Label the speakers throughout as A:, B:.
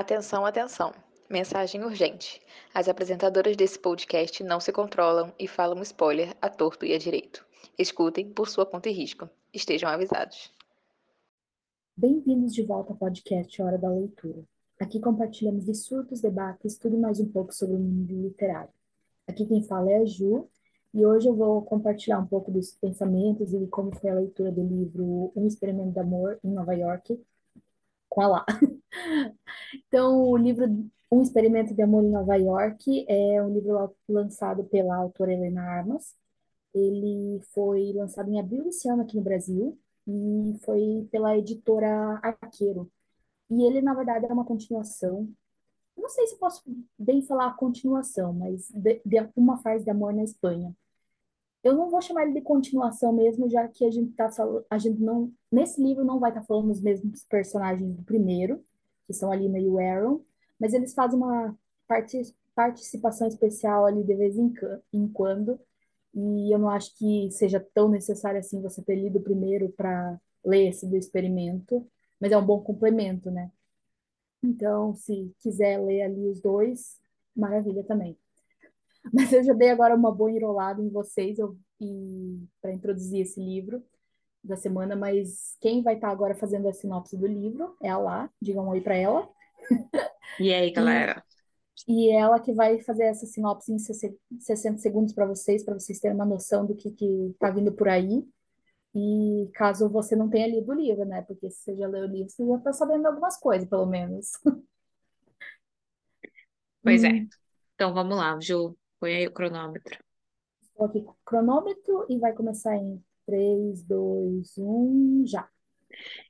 A: Atenção, atenção. Mensagem urgente. As apresentadoras desse podcast não se controlam e falam spoiler a torto e a direito. Escutem por sua conta e risco. Estejam avisados.
B: Bem-vindos de volta ao podcast Hora da Leitura. Aqui compartilhamos surtos, debates, tudo mais um pouco sobre o mundo literário. Aqui quem fala é a Ju, e hoje eu vou compartilhar um pouco dos pensamentos e como foi a leitura do livro Um Experimento de Amor em Nova York, com a Lá. Então, o livro Um Experimento de Amor em Nova York é um livro lançado pela autora Helena Armas. Ele foi lançado em abril desse ano aqui no Brasil e foi pela editora Arqueiro. E ele, na verdade, é uma continuação. Não sei se posso bem falar a continuação, mas de, de uma fase de amor na Espanha. Eu não vou chamar ele de continuação mesmo, já que a gente tá a gente não, nesse livro não vai estar tá falando os mesmos personagens do primeiro, que são a Lina e o Aaron, mas eles fazem uma parte, participação especial ali de vez em, em quando, e eu não acho que seja tão necessário assim você ter lido primeiro para ler esse do experimento, mas é um bom complemento, né? Então, se quiser ler ali os dois, maravilha também. Mas eu já dei agora uma boa enrolada em vocês para introduzir esse livro da semana, mas quem vai estar tá agora fazendo a sinopse do livro é a Lá, digam um oi para ela.
C: E aí, galera?
B: E, e ela que vai fazer essa sinopse em 60 segundos para vocês, para vocês terem uma noção do que que tá vindo por aí. E caso você não tenha lido o livro, né? Porque se você já leu o livro, você já está sabendo algumas coisas, pelo menos.
C: Pois é. Hum. Então vamos lá, Ju. Põe aí o cronômetro.
B: Estou aqui com o cronômetro e vai começar em 3, 2, 1, já.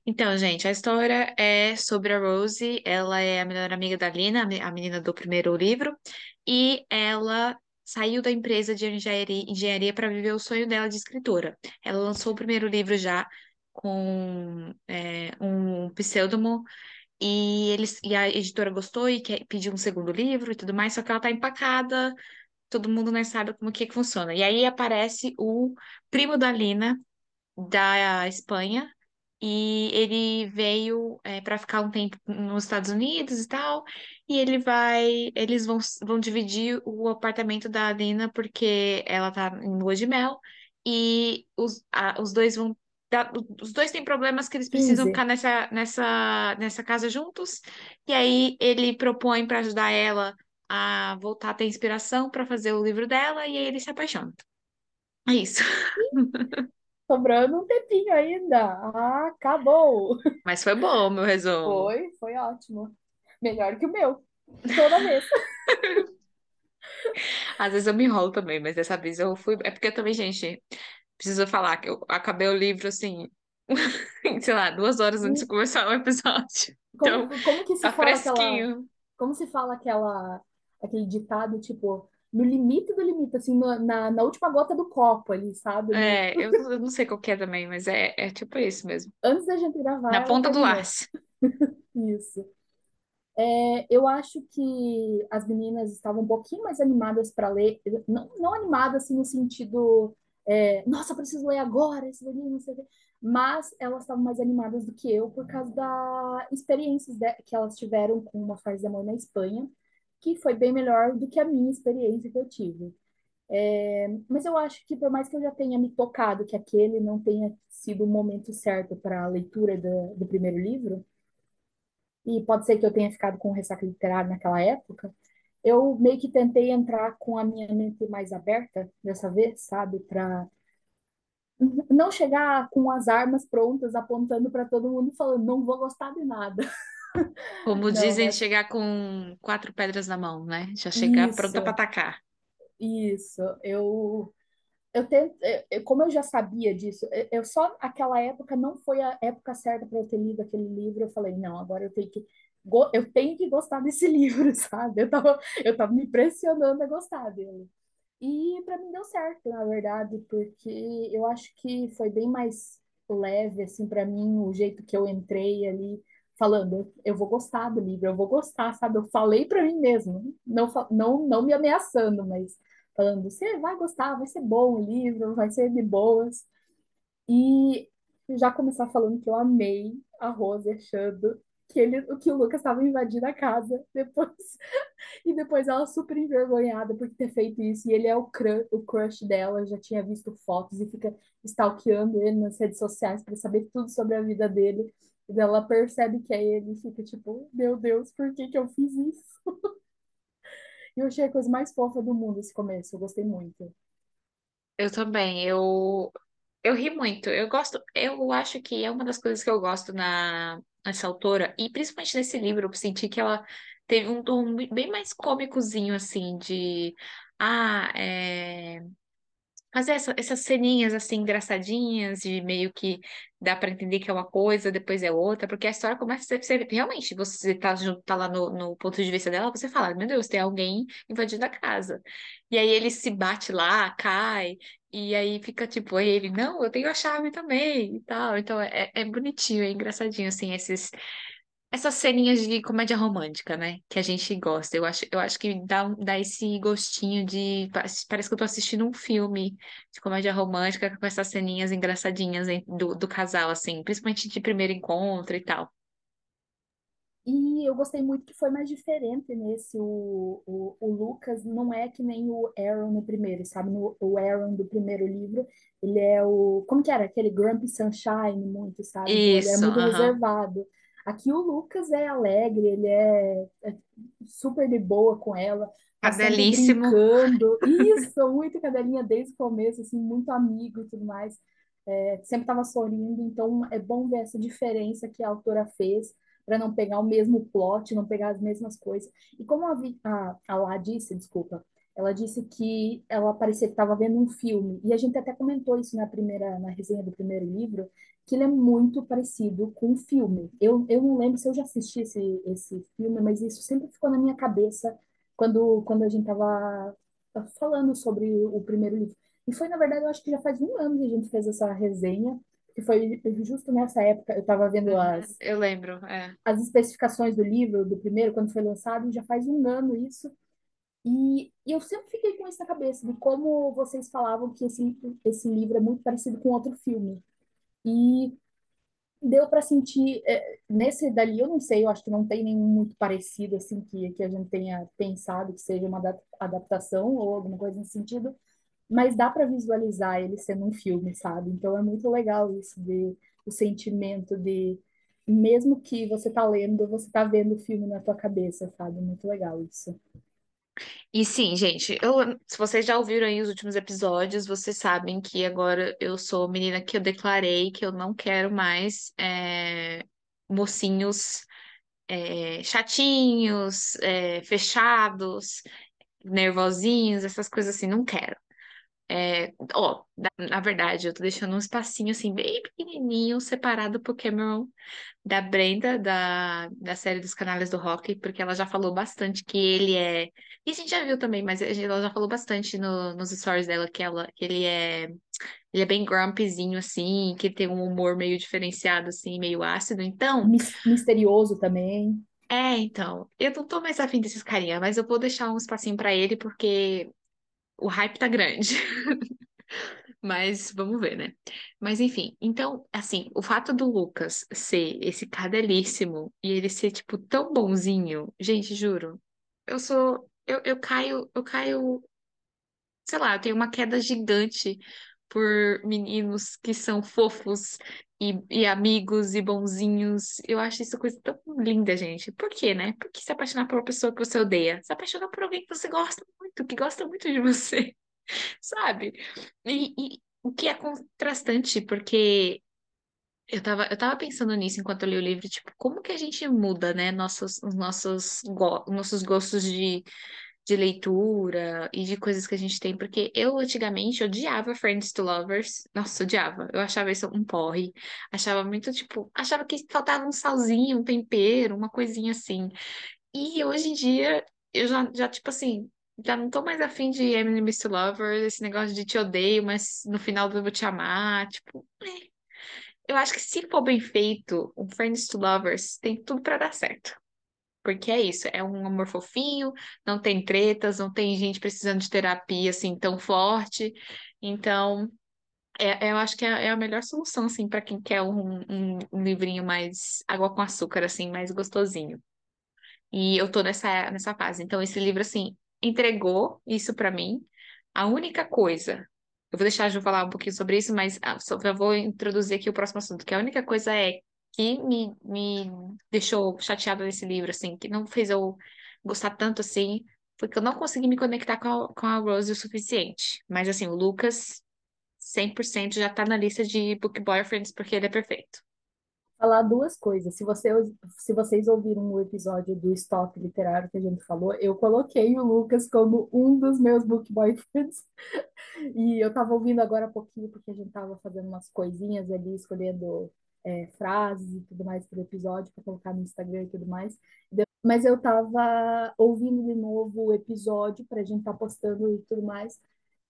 C: Então, gente, a história é sobre a Rose. Ela é a melhor amiga da Lina, a menina do primeiro livro, e ela saiu da empresa de engenharia para viver o sonho dela de escritora. Ela lançou o primeiro livro já com é, um pseudônimo e eles e a editora gostou e quer, pediu um segundo livro e tudo mais, só que ela está empacada todo mundo não sabe como que, que funciona. E aí aparece o primo da Lina, da Espanha, e ele veio é, para ficar um tempo nos Estados Unidos e tal, e ele vai, eles vão, vão dividir o apartamento da Lina porque ela tá em lua de mel, e os, a, os dois vão os dois têm problemas que eles precisam 15. ficar nessa, nessa, nessa casa juntos, e aí ele propõe para ajudar ela a voltar a ter inspiração para fazer o livro dela e aí ele se apaixona. É isso.
B: Sobrando um tempinho ainda. Ah, acabou.
C: Mas foi bom o meu resumo.
B: Foi, foi ótimo. Melhor que o meu. Toda vez.
C: Às vezes eu me enrolo também, mas dessa vez eu fui. É porque eu também, gente, preciso falar que eu acabei o livro assim, sei lá, duas horas antes de hum. começar o episódio. Como, então,
B: como que se
C: tá
B: fala
C: fresquinho.
B: aquela. Como se fala aquela aquele ditado, tipo, no limite do limite, assim, no, na, na última gota do copo ali, sabe?
C: É, eu, eu não sei qual que é também, mas é, é tipo isso mesmo.
B: Antes da gente gravar.
C: Na ponta do laço.
B: isso. É, eu acho que as meninas estavam um pouquinho mais animadas para ler, não, não animadas assim no sentido, é, nossa, preciso ler agora esse livro, não sei o quê, mas elas estavam mais animadas do que eu por causa das experiências que elas tiveram com uma fase de amor na Espanha que foi bem melhor do que a minha experiência que eu tive. É, mas eu acho que, por mais que eu já tenha me tocado que aquele não tenha sido o momento certo para a leitura do, do primeiro livro, e pode ser que eu tenha ficado com ressaca literário naquela época, eu meio que tentei entrar com a minha mente mais aberta dessa vez, sabe? Para não chegar com as armas prontas, apontando para todo mundo, falando, não vou gostar de nada.
C: Como dizem, chegar com quatro pedras na mão, né? Já chegar Isso. pronta para atacar.
B: Isso, eu eu tento, eu, como eu já sabia disso, eu só aquela época não foi a época certa para eu ter lido aquele livro. Eu falei, não, agora eu tenho que eu tenho que gostar desse livro, sabe? Eu tava, eu tava me pressionando a gostar dele. E para mim deu certo, na verdade, porque eu acho que foi bem mais leve assim para mim o jeito que eu entrei ali falando, eu vou gostar do livro, eu vou gostar, sabe? Eu falei para mim mesmo, não, não, não me ameaçando, mas falando, você vai gostar, vai ser bom o livro, vai ser de boas. E já começar falando que eu amei a Rose achando que ele, que o Lucas estava invadindo a casa depois e depois ela super envergonhada por ter feito isso e ele é o crush, o crush dela, já tinha visto fotos e fica stalkeando ele nas redes sociais para saber tudo sobre a vida dele. E ela percebe que é ele e fica tipo, meu Deus, por que que eu fiz isso? E eu achei a coisa mais fofa do mundo esse começo, eu gostei muito.
C: Eu também, eu, eu ri muito. Eu gosto, eu acho que é uma das coisas que eu gosto na, nessa autora, e principalmente nesse livro, eu senti que ela teve um tom bem mais cômicozinho, assim, de. Ah, é fazer essa- essas ceninhas assim engraçadinhas e meio que dá pra entender que é uma coisa, depois é outra, porque a história começa a ser realmente, você tá, junto, tá lá no, no ponto de vista dela, você fala, meu Deus, tem alguém invadindo a casa. E aí ele se bate lá, cai, e aí fica tipo, ele, não, eu tenho a chave também e tal. Então é, é bonitinho, é engraçadinho, assim, esses essas ceninhas de comédia romântica, né? Que a gente gosta. Eu acho, eu acho que dá, dá esse gostinho de. Parece que eu tô assistindo um filme de comédia romântica com essas ceninhas engraçadinhas do, do casal, assim, principalmente de primeiro encontro e tal.
B: E eu gostei muito que foi mais diferente nesse. O, o, o Lucas não é que nem o Aaron no primeiro, sabe? No, o Aaron do primeiro livro, ele é o. Como que era? Aquele Grumpy Sunshine, muito, sabe? Então ele é
C: Isso,
B: muito
C: aham.
B: reservado. Aqui o Lucas é alegre, ele é, é super de boa com ela, tá
C: Cadelíssimo.
B: brincando. Isso, muito cadelinha desde o começo, assim, muito amigo e tudo mais. É, sempre estava sorrindo, então é bom ver essa diferença que a autora fez para não pegar o mesmo plot, não pegar as mesmas coisas. E como a, Vi- a, a Lá disse, desculpa, ela disse que ela parecia que estava vendo um filme, e a gente até comentou isso na primeira, na resenha do primeiro livro, que ele é muito parecido com um filme. Eu, eu não lembro se eu já assisti esse, esse filme, mas isso sempre ficou na minha cabeça quando, quando a gente estava falando sobre o primeiro livro. E foi, na verdade, eu acho que já faz um ano que a gente fez essa resenha, que foi justo nessa época, eu estava vendo
C: Uhum,
B: as,
C: eu lembro, é.
B: as especificações do livro, do primeiro, quando foi lançado, e já faz um ano isso. E, e eu sempre fiquei com isso na cabeça, de como vocês falavam que esse, esse livro é muito parecido com outro filme. E deu para sentir, é, nesse dali, eu não sei, eu acho que não tem nenhum muito parecido, assim, que, que a gente tenha pensado que seja uma adap- adaptação ou alguma coisa nesse sentido, mas dá para visualizar ele sendo um filme, sabe? Então é muito legal isso de o sentimento de mesmo que você tá lendo, você tá vendo o filme na tua cabeça, sabe? Muito legal isso.
C: E sim, gente, eu, se vocês já ouviram aí os últimos episódios, vocês sabem que agora eu sou menina que eu declarei que eu não quero mais é, mocinhos é, chatinhos, é, fechados, nervosinhos, essas coisas assim, não quero. É, ó, na, verdade, eu tô deixando um espacinho assim, bem pequenininho, separado pro Cameron da Brenda, da, da série dos Canais do Rock, porque ela já falou bastante que ele é. E a gente já viu também, mas ela já falou bastante no- nos stories dela que, ela, que ele é. Ele é bem grumpyzinho, assim, que tem um humor meio diferenciado, assim, meio ácido. Então,
B: Mis- Misterioso também.
C: é, então. Eu não tô mais afim desses carinha, mas eu vou deixar um espacinho pra ele, porque o hype tá grande. Mas vamos ver, né? Mas enfim, então, assim, o fato do Lucas ser esse cadelíssimo e ele ser, tipo, tão bonzinho, gente, juro, eu sou. Eu, eu caio, eu caio, sei lá, eu tenho uma queda gigante por meninos que são fofos e, e amigos e bonzinhos. Eu acho isso coisa tão linda, gente. Por quê, né? Por que se apaixonar por uma pessoa que você odeia? Se apaixonar por alguém que você gosta muito, que gosta muito de você sabe? E, e o que é contrastante, porque eu tava, eu tava pensando nisso enquanto eu li o livro, tipo, como que a gente muda, né, nossos, os nossos, go- nossos gostos de, de leitura e de coisas que a gente tem, porque eu antigamente odiava Friends to Lovers, nossa, odiava, eu achava isso um porre, achava muito, tipo, achava que faltava um salzinho, um tempero, uma coisinha assim, e hoje em dia, eu já, já tipo assim, já não tô mais afim de Enemies to Lovers, esse negócio de te odeio, mas no final eu vou te amar. Tipo, é. eu acho que se for bem feito, um Friends to Lovers tem tudo pra dar certo. Porque é isso, é um amor fofinho, não tem tretas, não tem gente precisando de terapia assim tão forte. Então, É, eu acho que é, é a melhor solução, assim, para quem quer um, um, um livrinho mais água com açúcar, assim, mais gostosinho. E eu tô nessa, nessa fase. Então, esse livro, assim, entregou isso para mim. A única coisa, eu vou deixar a Ju falar um pouquinho sobre isso, mas ah, só, vou introduzir aqui o próximo assunto, que a única coisa é que me, me deixou chateada nesse livro, assim, que não fez eu gostar tanto, assim, foi que eu não consegui me conectar com a, com a Rose o suficiente. Mas, assim, o Lucas, 100% já tá na lista de book boyfriends, porque ele é perfeito
B: falar duas coisas. Se, você, se vocês ouviram o episódio do estoque literário que a gente falou, eu coloquei o Lucas como um dos meus book boyfriends. E eu estava ouvindo agora há pouquinho, porque a gente estava fazendo umas coisinhas ali, escolhendo é, frases e tudo mais para o episódio, para colocar no Instagram e tudo mais. Mas eu estava ouvindo de novo o episódio para a gente estar tá postando e tudo mais.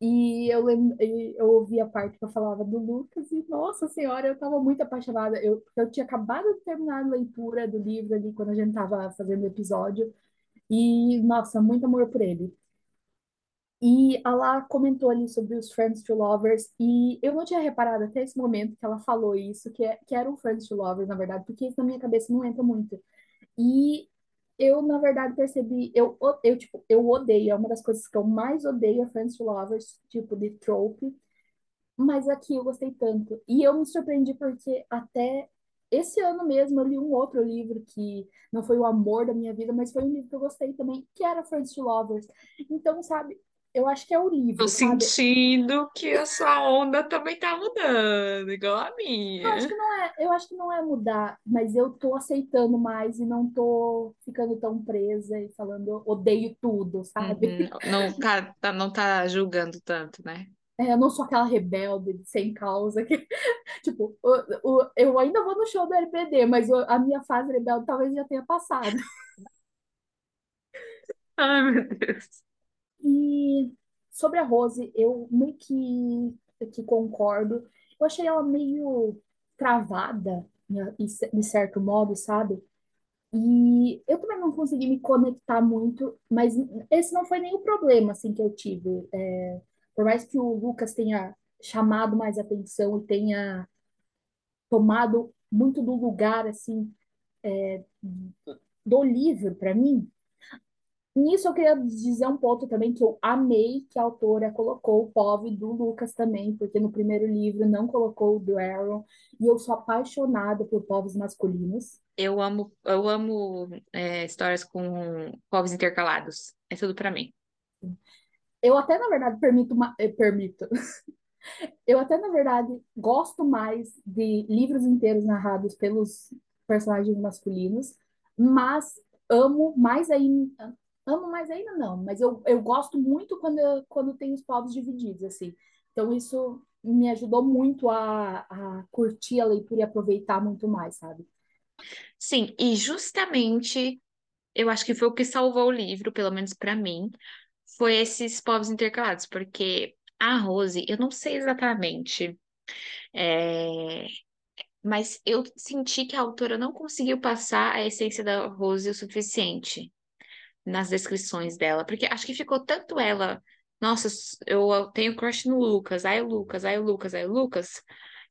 B: E eu, eu ouvi a parte que eu falava do Lucas e, nossa senhora, eu estava muito apaixonada. Eu, eu tinha acabado de terminar a leitura do livro ali quando a gente estava fazendo o episódio. E, nossa, muito amor por ele. E ela comentou ali sobre os Friends to Lovers, e eu não tinha reparado até esse momento que ela falou isso, que, é, que eram Friends to Lovers, na verdade, porque isso na minha cabeça não entra muito. E eu, na verdade, percebi, eu, eu, tipo, eu odeio, é uma das coisas que eu mais odeio a Friends to Lovers, tipo, de trope, mas aqui eu gostei tanto. E eu me surpreendi porque até esse ano mesmo eu li um outro livro que não foi o amor da minha vida, mas foi um livro que eu gostei também, que era Friends to Lovers. Então, sabe, eu acho que é o livro,
C: Tô
B: sabe?
C: sentindo que a sua onda também tá mudando, igual a
B: Eu acho
C: minha.
B: que não é, eu acho que não é mudar, mas eu tô aceitando mais e não tô ficando tão presa e falando odeio tudo, sabe?
C: Uhum. Não tá, tá- não tá julgando tanto, né?
B: É, eu não sou aquela rebelde sem causa que, tipo, o, o, eu ainda vou no show do RBD, mas a minha fase rebelde talvez já tenha passado.
C: Ai, meu Deus.
B: E sobre a Rose, eu meio que, que concordo. Eu achei ela meio travada, né, de certo modo, sabe? E eu também não consegui me conectar muito, mas esse não foi nem o problema, assim, que eu tive. É, por mais que o Lucas tenha chamado mais atenção e tenha tomado muito do lugar, assim, do livro para mim, Nisso eu queria dizer um ponto também que eu amei que a autora colocou o POV do Lucas também, porque no primeiro livro não colocou o do Aaron, e eu sou apaixonada por povos masculinos.
C: Eu amo, eu amo é, histórias com povos intercalados. É tudo pra mim.
B: Eu até, na verdade, permito, uma, eh, permito. Eu até, na verdade, gosto mais de livros inteiros narrados pelos personagens masculinos, mas amo mais ainda, amo mais ainda não, mas eu, eu gosto muito quando, quando tem os povos divididos, assim. Então isso me ajudou muito a, a curtir a leitura e aproveitar muito mais, sabe?
C: Sim, e justamente eu acho que foi o que salvou o livro, pelo menos pra mim, foi esses povos intercalados, porque a Rose, eu não sei exatamente, é, mas eu senti que a autora não conseguiu passar a essência da Rose o suficiente nas descrições dela, porque acho que ficou tanto ela, nossa, eu tenho crush no Lucas, ai o Lucas, ai o Lucas, ai o Lucas,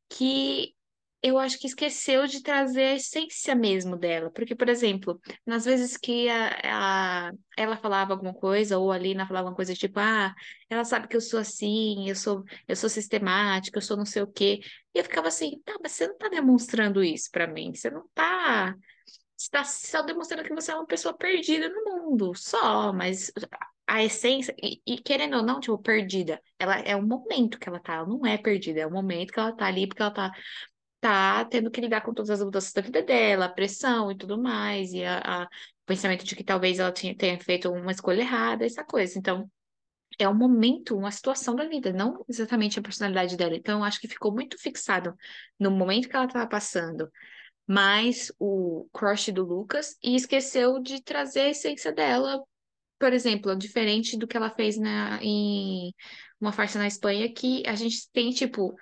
C: que eu acho que esqueceu de trazer a essência mesmo dela. Porque, por exemplo, nas vezes que a, a- ela falava alguma coisa, ou a Lina falava alguma coisa tipo, ah, ela sabe que eu sou assim, eu sou, eu sou sistemática, eu sou não sei o quê. E eu ficava assim, tá, mas você não tá demonstrando isso pra mim. Você não tá. Está só demonstrando que você é uma pessoa perdida no mundo, só, mas a essência, e, e querendo ou não, tipo, perdida, ela é o momento que ela tá, ela não é perdida, é o momento que ela tá ali, porque ela tá tá tendo que lidar com todas as mudanças da vida dela, a pressão e tudo mais, e a, a- o pensamento de que talvez ela tinha, tenha feito uma escolha errada, essa coisa. Então, é um momento, uma situação da vida, não exatamente a personalidade dela. Então, eu acho que ficou muito fixado no momento que ela estava passando, mais o crush do Lucas, e esqueceu de trazer a essência dela. Por exemplo, diferente do que ela fez na, em Uma Farsa na Espanha, que a gente tem, tipo,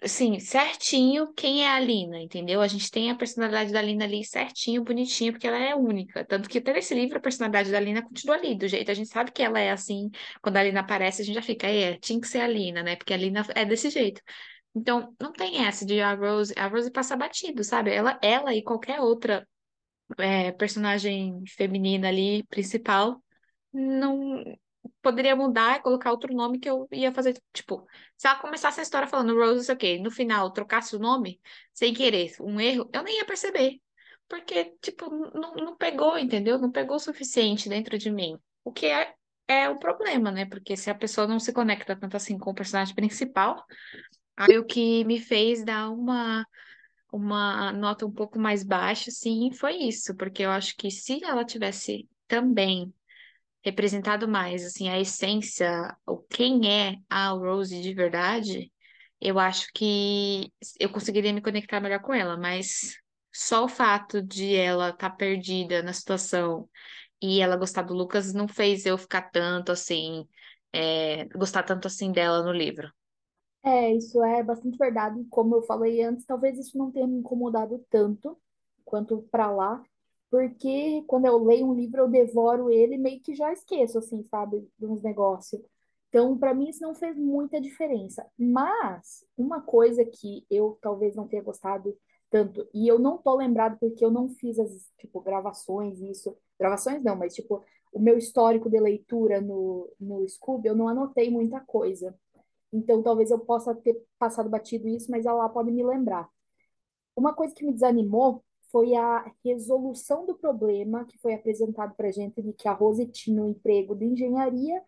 C: assim, certinho quem é a Lina, entendeu? A gente tem a personalidade da Lina ali certinho, bonitinha, porque ela é única. Tanto que até nesse livro a personalidade da Lina continua ali, do jeito a gente sabe que ela é assim. Quando a Lina aparece, a gente já fica, é, tinha que ser a Lina, né? Porque a Lina é desse jeito. Então, não tem essa de a Rose, a Rose passa batido, sabe? Ela, ela e qualquer outra é, personagem feminina ali, principal, não poderia mudar e colocar outro nome que eu ia fazer, tipo, se ela começasse a história falando Rose, não sei o quê, no final trocasse o nome, sem querer, um erro, eu nem ia perceber. Porque, tipo, não, não pegou, entendeu? Não pegou o suficiente dentro de mim. O que é, é o problema, né? Porque se a pessoa não se conecta tanto assim com o personagem principal, aí o que me fez dar uma uma nota um pouco mais baixa, sim, foi isso, porque eu acho que se ela tivesse também representado mais, assim, a essência, o quem é a Rose de verdade, eu acho que eu conseguiria me conectar melhor com ela, mas só o fato de ela estar tá perdida na situação e ela gostar do Lucas não fez eu ficar tanto assim, é, gostar tanto assim dela no livro.
B: É, isso é bastante verdade. Como eu falei antes, talvez isso não tenha me incomodado tanto quanto para lá, porque quando eu leio um livro, eu devoro ele meio que já esqueço, assim, sabe, de uns negócios. Então, para mim, isso não fez muita diferença. Mas, uma coisa que eu talvez não tenha gostado tanto, e eu não tô lembrado porque eu não fiz as, tipo, gravações, isso. Gravações não, mas, tipo, o meu histórico de leitura no, no Scooby, eu não anotei muita coisa. Então, talvez eu possa ter passado batido isso, mas ela pode me lembrar. Uma coisa que me desanimou foi a resolução do problema que foi apresentado para a gente de que a Rose tinha um emprego de engenharia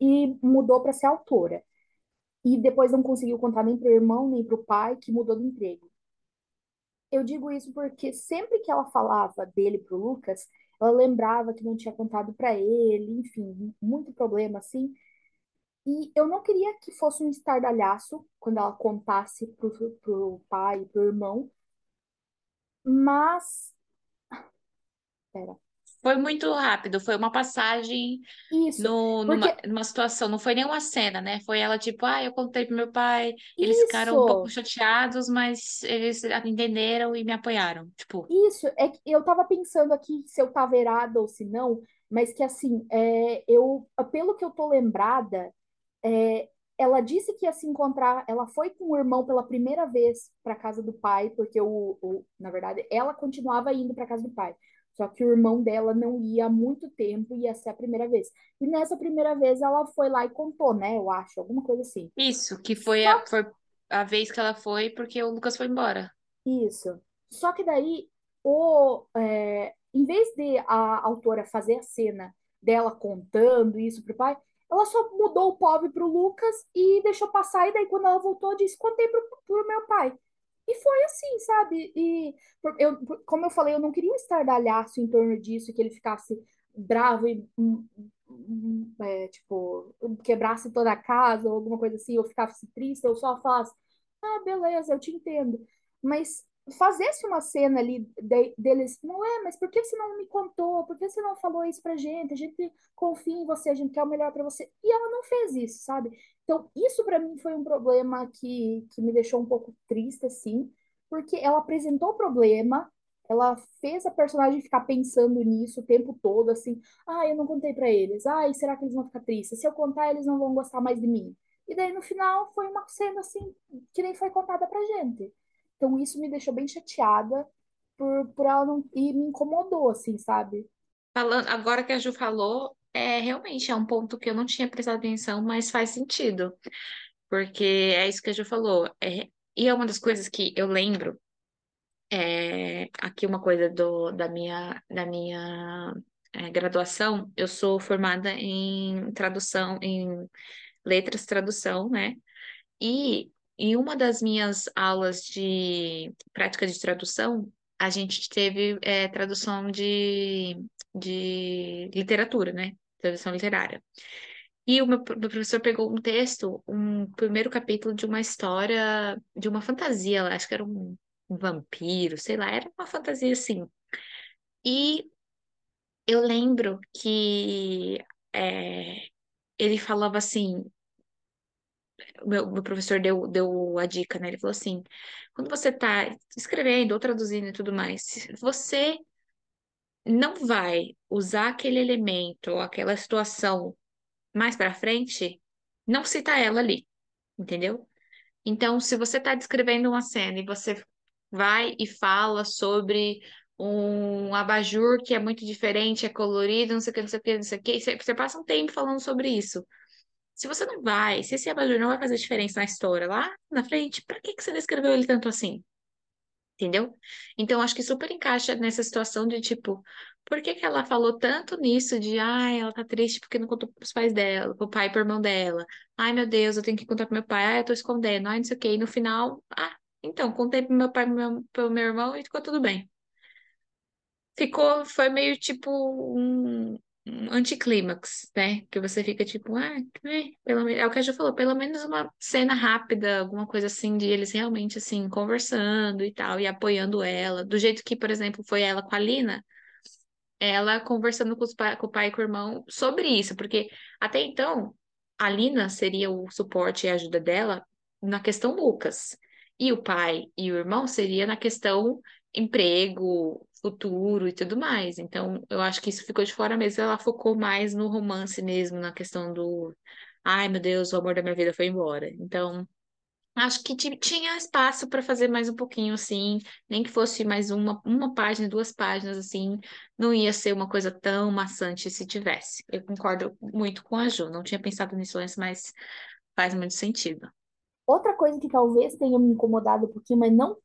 B: e mudou para ser autora. E depois não conseguiu contar nem para o irmão, nem para o pai, que mudou de emprego. Eu digo isso porque sempre que ela falava dele para o Lucas, ela lembrava que não tinha contado para ele, enfim, muito problema assim. E eu não queria que fosse um estardalhaço quando ela contasse pro, pro pai, pro irmão, mas. Pera.
C: Foi muito rápido, foi uma passagem
B: Isso,
C: no, numa,
B: porque.
C: numa situação, não foi nenhuma cena, né? Foi ela tipo, ah, eu contei pro meu pai, eles ficaram um pouco
B: Isso,
C: chateados, mas eles entenderam e me apoiaram. Tipo,
B: isso. É que eu tava pensando aqui se eu tava errada ou se não, mas que assim, é, eu, pelo que eu tô lembrada, é, ela disse que ia se encontrar. Ela foi com o irmão pela primeira vez para casa do pai, porque o, o, na verdade ela continuava indo para casa do pai. Só que o irmão dela não ia há muito tempo, ia ser a primeira vez. E nessa primeira vez ela foi lá e contou, né? Eu acho, alguma coisa assim.
C: isso, que foi
B: Só
C: a, foi a vez que ela foi porque o Lucas foi embora.
B: Isso. Só que daí, o, é, em vez de a autora fazer a cena dela contando isso pro pai, ela só mudou o pobre pro Lucas e deixou passar. E daí, quando ela voltou, disse: Contei pro, pro meu pai. E foi assim, sabe? E eu, como eu falei, eu não queria um estardalhaço em torno disso, que ele ficasse bravo e, hum, hum, é, tipo, quebrasse toda a casa ou alguma coisa assim, ou ficasse triste, eu só falasse, ah, beleza, eu te entendo. Mas fazesse uma cena ali de, deles, não é, mas por que você não me contou? Por que você não falou isso pra gente? A gente confia em você, a gente quer o melhor para você. E ela não fez isso, sabe? Então, isso para mim foi um problema que, que me deixou um pouco triste, assim, porque ela apresentou o problema, ela fez a personagem ficar pensando nisso o tempo todo, assim, ah, eu não contei para eles, ah, será que eles vão ficar tristes? Se eu contar, eles não vão gostar mais de mim. E daí, no final, foi uma cena, assim, que nem foi contada pra gente. Então isso me deixou bem chateada por, por ela não. E me incomodou, assim, sabe?
C: Falando, agora que a Ju falou, é realmente é um ponto que eu não tinha prestado atenção, mas faz sentido. Porque é isso que a Ju falou. É, e é uma das coisas que eu lembro, é, aqui uma coisa do, da minha, da minha é, graduação, eu sou formada em tradução, em letras tradução, né? E em uma das minhas aulas de prática de tradução, a gente teve é, tradução de, de literatura, né? Tradução literária. E o meu, meu professor pegou um texto, um primeiro capítulo de uma história, de uma fantasia, acho que era um, um vampiro, sei lá, era uma fantasia assim. E eu lembro que é, ele falava assim: meu, meu professor deu, deu a dica, né? Ele falou assim: quando você tá escrevendo ou traduzindo e tudo mais, você não vai usar aquele elemento ou aquela situação mais para frente, não cita ela ali, entendeu? Então, se você está descrevendo uma cena e você vai e fala sobre um abajur que é muito diferente, é colorido, não sei o que, não sei o que, não sei o que, você passa um tempo falando sobre isso. Se você não vai, se esse abajur não vai fazer diferença na história lá na frente, para que que você descreveu ele tanto assim? Entendeu? Então, acho que super encaixa nessa situação de tipo, por que que ela falou tanto nisso de, ai, ela tá triste porque não contou pros pais dela, pro pai e pro irmão dela. Ai, meu Deus, eu tenho que contar pro meu pai, ai, eu tô escondendo, ai, não sei o quê. E no final, ah, então, contei pro meu pai e pro meu, irmão e ficou tudo bem. Ficou, foi meio tipo um, um anticlímax, né? Que você fica tipo, ah, né? Pelo menos, é o que a Ju falou, pelo menos uma cena rápida, alguma coisa assim, de eles realmente, assim, conversando e tal, e apoiando ela. Do jeito que, por exemplo, foi ela com a Lina, ela conversando com, pa com o pai e com o irmão sobre isso, porque até então, a Lina seria o suporte e a ajuda dela na questão Lucas. E o pai e o irmão seria na questão emprego, futuro e tudo mais. Então, eu acho que isso ficou de fora mesmo. Ela focou mais no romance mesmo, na questão do ai meu Deus, o amor da minha vida foi embora. Então, acho que tinha espaço para fazer mais um pouquinho assim, nem que fosse mais uma, uma página, duas páginas assim, não ia ser uma coisa tão maçante se tivesse. Eu concordo muito com a Ju, não tinha pensado nisso antes, mas faz muito sentido.
B: Outra coisa que talvez tenha me incomodado um pouquinho, mas não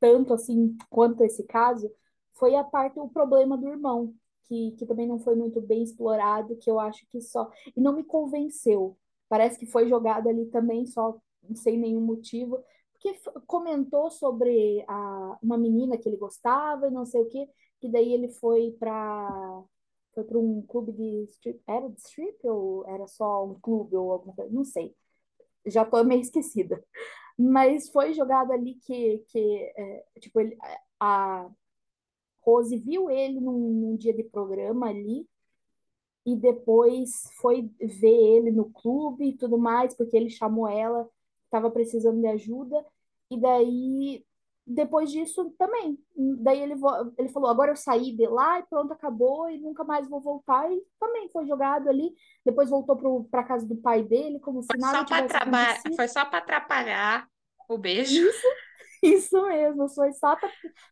B: tanto assim quanto esse caso, foi a parte, o problema do irmão, que, que também não foi muito bem explorado, que eu acho que só. E não me convenceu. Parece que foi jogado ali também só sem nenhum motivo. Porque comentou sobre a, uma menina que ele gostava e não sei o quê, que daí ele foi para foi para um clube de strip, era de strip ou era só um clube ou alguma coisa, não sei. Já tô meio esquecida. Mas foi jogado ali que, que é, tipo, ele, a Rose viu ele num, num dia de programa ali e depois foi ver ele no clube e tudo mais, porque ele chamou ela, estava precisando de ajuda, e daí depois disso também. Daí ele, ele falou: agora eu saí de lá e pronto, acabou e nunca mais vou voltar. E também foi jogado ali. Depois voltou para casa do pai dele, como se
C: foi
B: nada
C: só
B: tivesse.
C: Foi só para atrapalhar o beijo.
B: Isso, isso mesmo. Foi só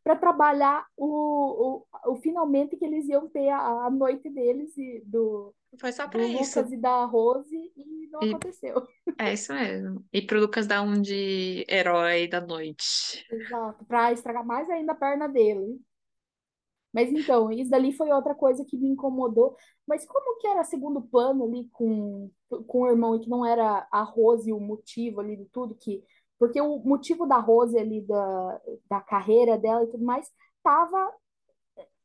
B: para trabalhar o, o, o, finalmente que eles iam ter a, a noite deles e do.
C: Foi só para
B: isso. Lucas e da Rose e não e, aconteceu.
C: É isso mesmo. E pro Lucas dar um de herói da noite.
B: Exato, para estragar mais ainda a perna dele. Mas então, isso dali foi outra coisa que me incomodou. Mas como que era segundo plano ali com, com o irmão e que não era a Rose o motivo ali de tudo, que porque o motivo da Rose ali, da, da carreira dela e tudo mais, estava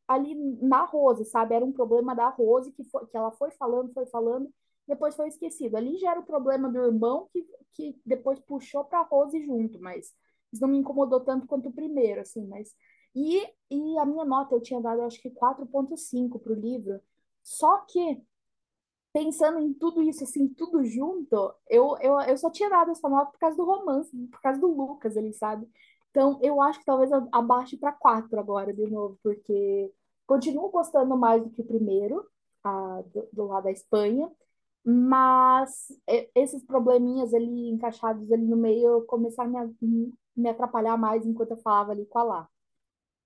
B: ali na Rose, sabe? Era um problema da Rose que, foi, que ela foi falando, foi falando, depois foi esquecido. Ali já era o problema do irmão que, que depois puxou para Rose junto, mas isso não me incomodou tanto quanto o primeiro, assim, mas e, e a minha nota eu tinha dado acho que 4.5 para o livro. Só que pensando em tudo isso, assim, tudo junto, eu, eu, eu só tinha dado essa nota por causa do romance, por causa do Lucas ali, sabe? Então, eu acho que talvez abaixe para 4 agora, de novo, porque continuo gostando mais do que o primeiro, a, do, do lado da Espanha, mas esses probleminhas ali encaixados ali no meio começaram a me, me atrapalhar mais enquanto eu falava ali com a Lá.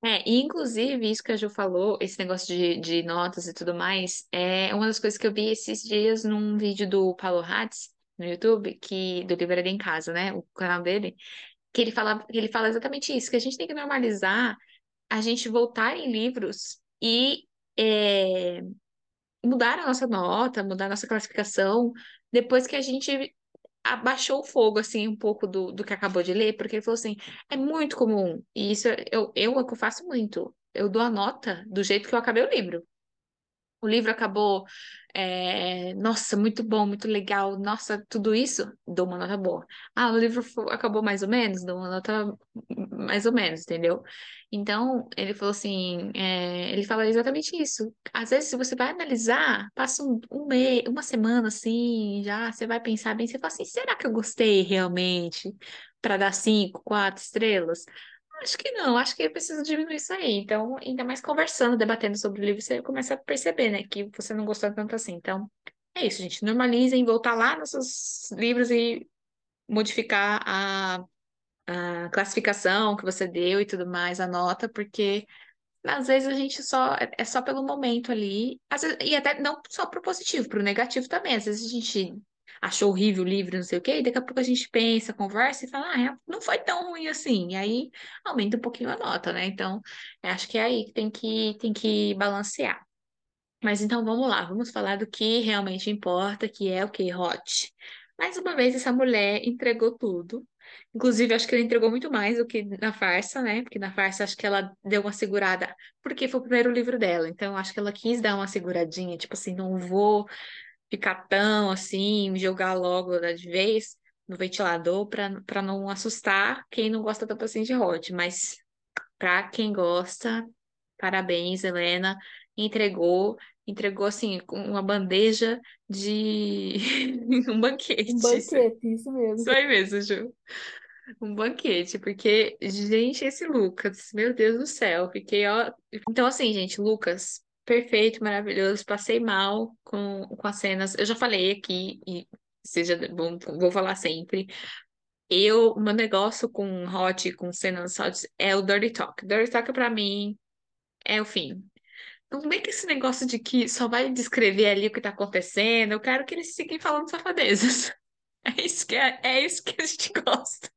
C: É, e inclusive, isso que a Ju falou, esse negócio de, de notas e tudo mais, é uma das coisas que eu vi esses dias num vídeo do Paulo Hatz, no YouTube, que, do Livraria em Casa, né? O canal dele, que ele fala, ele fala exatamente isso, que a gente tem que normalizar a gente voltar em livros e é, mudar a nossa nota, mudar a nossa classificação, depois que a gente abaixou o fogo, assim, um pouco do, do que acabou de ler, porque ele falou assim, é muito comum, e isso eu, eu é eu faço muito, eu dou a nota do jeito que eu acabei o livro. O livro acabou, é, nossa, muito bom, muito legal, nossa, tudo isso, dou uma nota boa. Ah, o livro acabou mais ou menos, dou uma nota mais ou menos, entendeu? Então, ele falou assim, é, ele fala exatamente isso. Às vezes, se você vai analisar, passa um, um mês, uma semana assim, já você vai pensar bem, você fala assim, será que eu gostei realmente? Para dar cinco, quatro estrelas? Acho que não, acho que eu preciso diminuir isso aí. Então, ainda mais conversando, debatendo sobre o livro, você começa a perceber, né, que você não gostou tanto assim. Então, é isso, gente. Normalizem, voltar lá nos seus livros e modificar a, a classificação que você deu e tudo mais, a nota, porque às vezes a gente só é só pelo momento ali, vezes, e até não só pro positivo, pro negativo também. Às vezes a gente achou horrível o livro, não sei o quê, e daqui a pouco a gente pensa, conversa e fala, ah, é, não foi tão ruim assim. E aí aumenta um pouquinho a nota, né? Então, acho que é aí que tem que tem que balancear. Mas então vamos lá, vamos falar do que realmente importa, que é o que? Hot. Mais uma vez, essa mulher entregou tudo. Inclusive, acho que ela entregou muito mais do que na farsa, né? Porque na farsa acho que ela deu uma segurada, porque foi o primeiro livro dela. Então, acho que ela quis dar uma seguradinha, tipo assim, não vou ficar tão assim, jogar logo de vez no ventilador para não assustar quem não gosta tanto assim de hot. Mas para quem gosta, parabéns, Helena. Entregou, entregou assim, com uma bandeja de um banquete.
B: Um banquete, isso mesmo.
C: Isso aí mesmo, Ju. Um banquete, porque, gente, esse Lucas, meu Deus do céu, fiquei, ó. Então, assim, gente, Lucas, perfeito, maravilhoso, passei mal com, com as cenas. Eu já falei aqui, e seja bom, vou falar sempre. Eu, meu negócio com hot, com cenas hot, é o Dirty Talk. Dirty Talk, pra mim, é o fim. Não vem com esse negócio de que só vai descrever ali o que tá acontecendo. Eu quero que eles fiquem falando safadezas. É isso que, é, é isso que a gente gosta.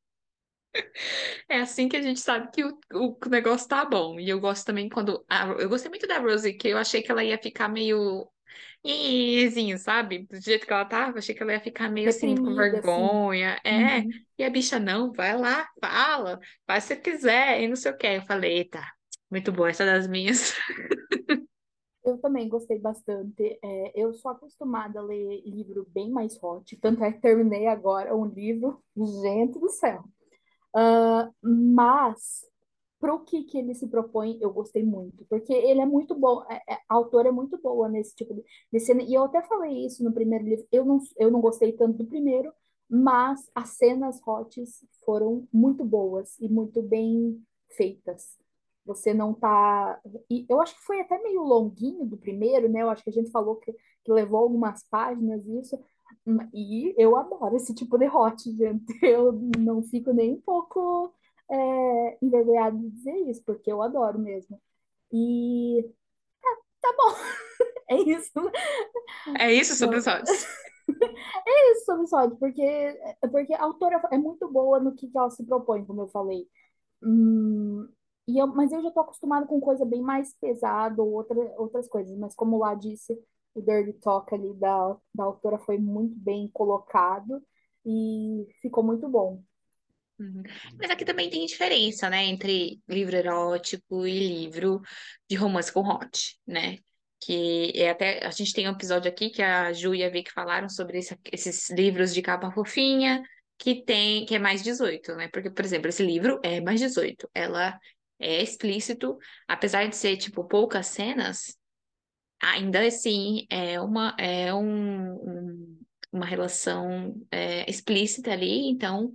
C: É assim que a gente sabe que o, o negócio tá bom. E eu gosto também quando. a- eu gostei muito da Rosie, que eu achei que ela ia ficar meio. Izinho, sabe? Do jeito que ela tava, achei que ela ia ficar meio assim, com
B: Reprimida, assim.
C: vergonha. É.
B: Uhum.
C: E a bicha, não, vai lá, fala, faz se quiser, e não sei o que. Eu falei, eita, muito boa, essa das minhas.
B: Eu também gostei bastante. É, eu sou acostumada a ler livro bem mais hot, tanto é que terminei agora um livro, gente do céu. Ah, mas para o que, que ele se propõe, eu gostei muito, porque ele é muito bom, é- é- a autora é muito boa nesse tipo de, de cena, e eu até falei isso no primeiro livro, eu não, eu não gostei tanto do primeiro, mas as cenas hots foram muito boas e muito bem feitas. Você não tá. E eu acho que foi até meio longuinho do primeiro, né? Eu acho que a gente falou que, que levou algumas páginas isso. E eu adoro esse tipo de hot, gente. Eu não fico nem um pouco é, envergonhada de dizer isso, porque eu adoro mesmo. E tá bom, é isso.
C: É isso sobre os
B: é isso sobre Sod, porque, porque a autora é muito boa no que, que ela se propõe, como eu falei. Hum, e eu, mas eu já tô acostumada com coisa bem mais pesada ou outra, outras coisas. Mas como lá disse, o Dirty Talk ali da, da autora foi muito bem colocado e ficou muito bom.
C: Uhum. Mas aqui também tem diferença, né, entre livro erótico e livro de romance com hot, né? Que é até a gente tem um episódio aqui que a Ju e a Vicky falaram sobre esse- esses livros de capa fofinha que tem que é mais 18, né? Porque, por exemplo, esse livro é mais 18. Ela é explícito, apesar de ser tipo poucas cenas, ainda assim é uma é um, um- uma relação é, explícita ali, então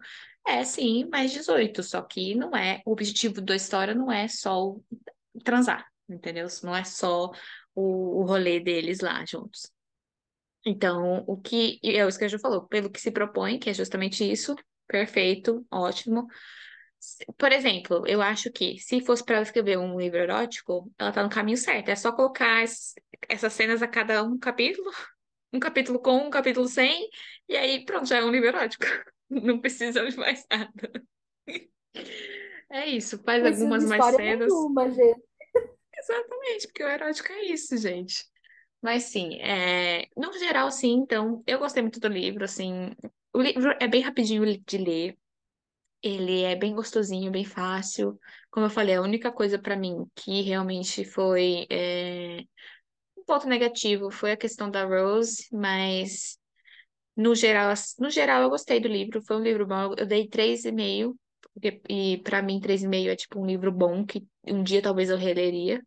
C: é sim mais 18, só que não é, o objetivo da história não é só o transar, entendeu? Não é só o, o rolê deles lá juntos. Então, o que é isso que a Ju falou, pelo que se propõe, que é justamente isso, perfeito, ótimo. Por exemplo, eu acho que se fosse para ela escrever um livro erótico, ela tá no caminho certo. É só colocar es- essas cenas a cada um capítulo, um capítulo com, um capítulo sem, e aí pronto, já é um livro erótico. Não precisa de mais nada. É isso, faz
B: de
C: algumas mais cenas.
B: nenhuma, gente.
C: Exatamente, porque o erótico é isso, gente. Mas sim, é... no geral, sim, então, eu gostei muito do livro, assim. O livro é bem rapidinho de ler. Ele é bem gostosinho, bem fácil. Como eu falei, a única coisa pra mim que realmente foi é, um ponto negativo foi a questão da Rose, mas no geral, no geral eu gostei do livro. Foi um livro bom. Eu dei três e meio, porque, e para mim três e meio é tipo um livro bom que um dia talvez eu releria.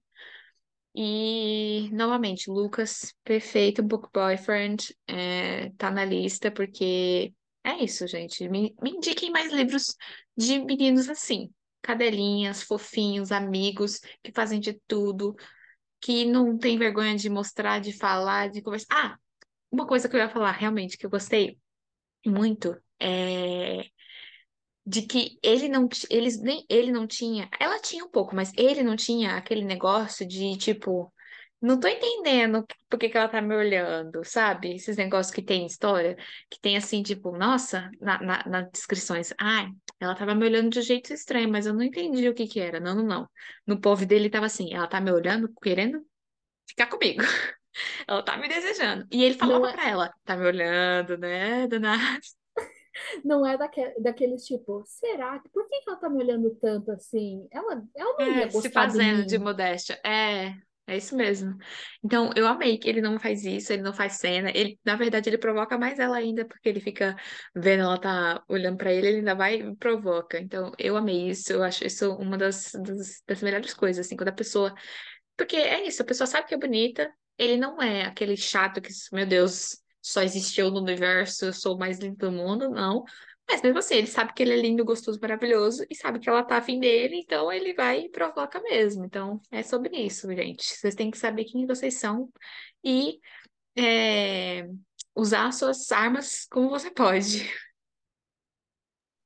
C: E novamente, Lucas, perfeito, book boyfriend, é, tá na lista porque é isso, gente. Me, me indiquem mais livros de meninos assim, cadelinhas, fofinhos, amigos que fazem de tudo, que não tem vergonha de mostrar, de falar, de conversar. Ah, uma coisa que eu ia falar realmente que eu gostei muito é de que ele não eles nem ele não tinha, ela tinha um pouco, mas ele não tinha aquele negócio de tipo, não tô entendendo por que que ela tá me olhando, sabe? Esses negócios que tem história, que tem assim, tipo, nossa, na, na, nas descrições, ai, ela tava me olhando de um jeito estranho, mas eu não entendi o que que era. Não, não, não. No povo dele tava assim, ela tá me olhando, querendo ficar comigo. Ela tá me desejando. E ele falava
B: Não é,
C: pra ela, tá me olhando, né, dona?
B: não é daque, daqueles tipo, será que por que que ela tá me olhando tanto assim? Ela, ela não ia
C: É, se
B: gostar de
C: fazendo de
B: mim.
C: modéstia. É, é isso mesmo. Então, eu amei que ele não faz isso, ele não faz cena. Ele, na verdade, ele provoca mais ela ainda, porque ele fica vendo ela tá olhando pra ele, ele ainda vai e provoca. Então, eu amei isso, eu acho isso uma das, das, das melhores coisas, assim, quando a pessoa. Porque é isso, a pessoa sabe que é bonita, ele não é aquele chato que, meu Deus, só existe eu no universo, eu sou o mais lindo do mundo, não. Mas mesmo assim, ele sabe que ele é lindo, gostoso, maravilhoso e sabe que ela tá afim dele, então ele vai e provoca mesmo. Então é sobre isso, gente. Vocês têm que saber quem vocês são e é, usar suas armas como você pode.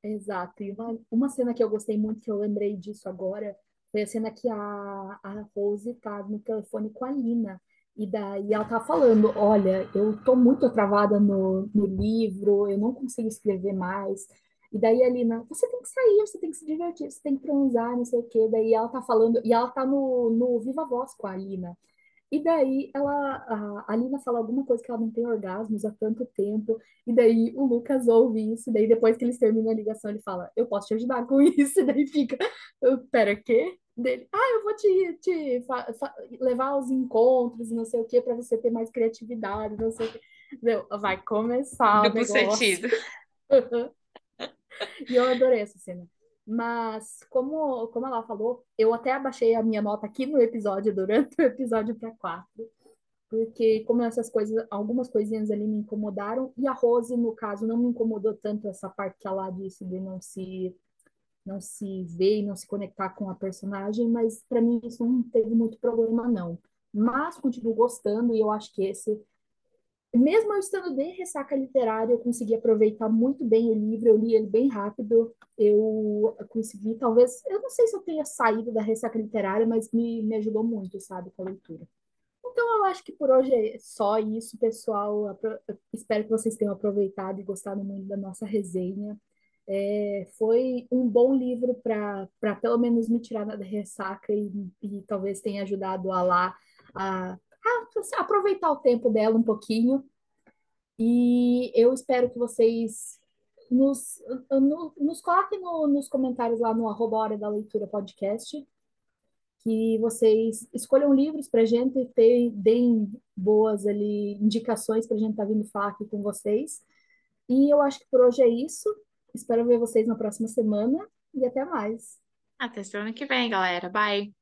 B: Exato. E uma, uma cena que eu gostei muito, que eu lembrei disso agora, foi a cena que a, a Rose tá no telefone com a Lina. E daí ela tá falando, olha, eu tô muito travada no, no livro, eu não consigo escrever mais. E daí a Lina, você tem que sair, você tem que se divertir, você tem que transar, não sei o quê. Daí ela tá falando, e ela tá no, no Viva Voz com a Lina. E daí ela, a, a Lina fala alguma coisa que ela não tem orgasmos há tanto tempo. E daí o Lucas ouve isso. Daí depois que eles terminam a ligação, ele fala: Eu posso te ajudar com isso. E daí fica: "Eu, Pera, quê? Dele, ah, eu vou te, te levar aos encontros, não sei o quê, para você ter mais criatividade, não sei o quê. Vai começar o
C: Duplo
B: negócio.
C: sentido.
B: E eu adorei essa cena. Mas, como, como ela falou, eu até abaixei a minha nota aqui no episódio, durante o episódio para quatro, porque como essas coisas, algumas coisinhas ali me incomodaram, e a Rose, no caso, não me incomodou tanto essa parte que ela disse de não se não se ver e não se conectar com a personagem, mas para mim isso não teve muito problema, não. Mas continuo gostando, e eu acho que esse mesmo eu estando de ressaca literária, eu consegui aproveitar muito bem o livro, eu li ele bem rápido, eu consegui, talvez, eu não sei se eu tenha saído da ressaca literária, mas me, me ajudou muito, sabe, com a leitura. Então, eu acho que por hoje é só isso, pessoal. Apro- Espero que vocês tenham aproveitado e gostado muito da nossa resenha. É, foi um bom livro para pelo menos me tirar da ressaca e, e talvez tenha ajudado a lá a, a aproveitar o tempo dela um pouquinho. E eu espero que vocês nos, no- nos coloquem no- nos comentários lá no arroba Hora da Leitura Podcast, que vocês escolham livros para a gente ter, deem boas ali indicações para a gente estar vindo falar aqui com vocês. E eu acho que por hoje é isso. Espero ver vocês na próxima semana e até mais.
C: Até semana que vem, galera. Bye.